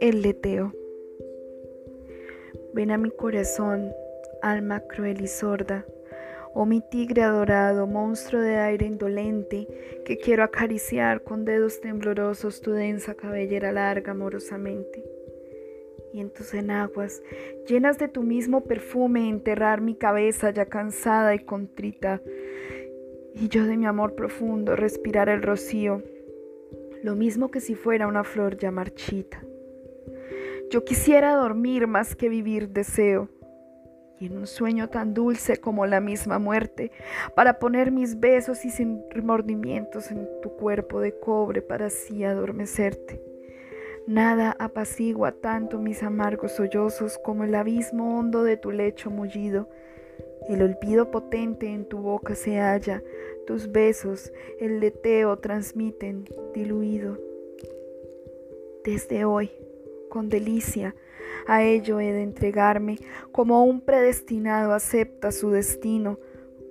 El leteo. Ven a mi corazón, alma cruel y sorda, oh mi tigre adorado, monstruo de aire indolente, que quiero acariciar con dedos temblorosos tu densa cabellera larga amorosamente. Y en tus enaguas, llenas de tu mismo perfume, enterrar mi cabeza ya cansada y contrita, y yo de mi amor profundo respirar el rocío, lo mismo que si fuera una flor ya marchita. Yo quisiera dormir más que vivir deseo, y en un sueño tan dulce como la misma muerte, para poner mis besos y sin remordimientos en tu cuerpo de cobre para así adormecerte. Nada apacigua tanto mis amargos sollozos como el abismo hondo de tu lecho mullido. El olvido potente en tu boca se halla, tus besos el leteo transmiten diluido. Desde hoy, con delicia. A ello he de entregarme, como un predestinado acepta su destino,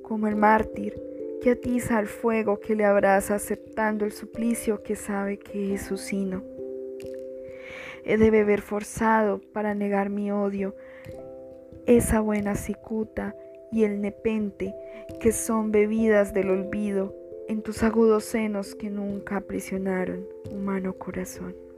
como el mártir que atiza al fuego que le abraza aceptando el suplicio que sabe que es su sino. De beber forzado para negar mi odio, esa buena cicuta y el nepente que son bebidas del olvido en tus agudos senos que nunca aprisionaron, humano corazón.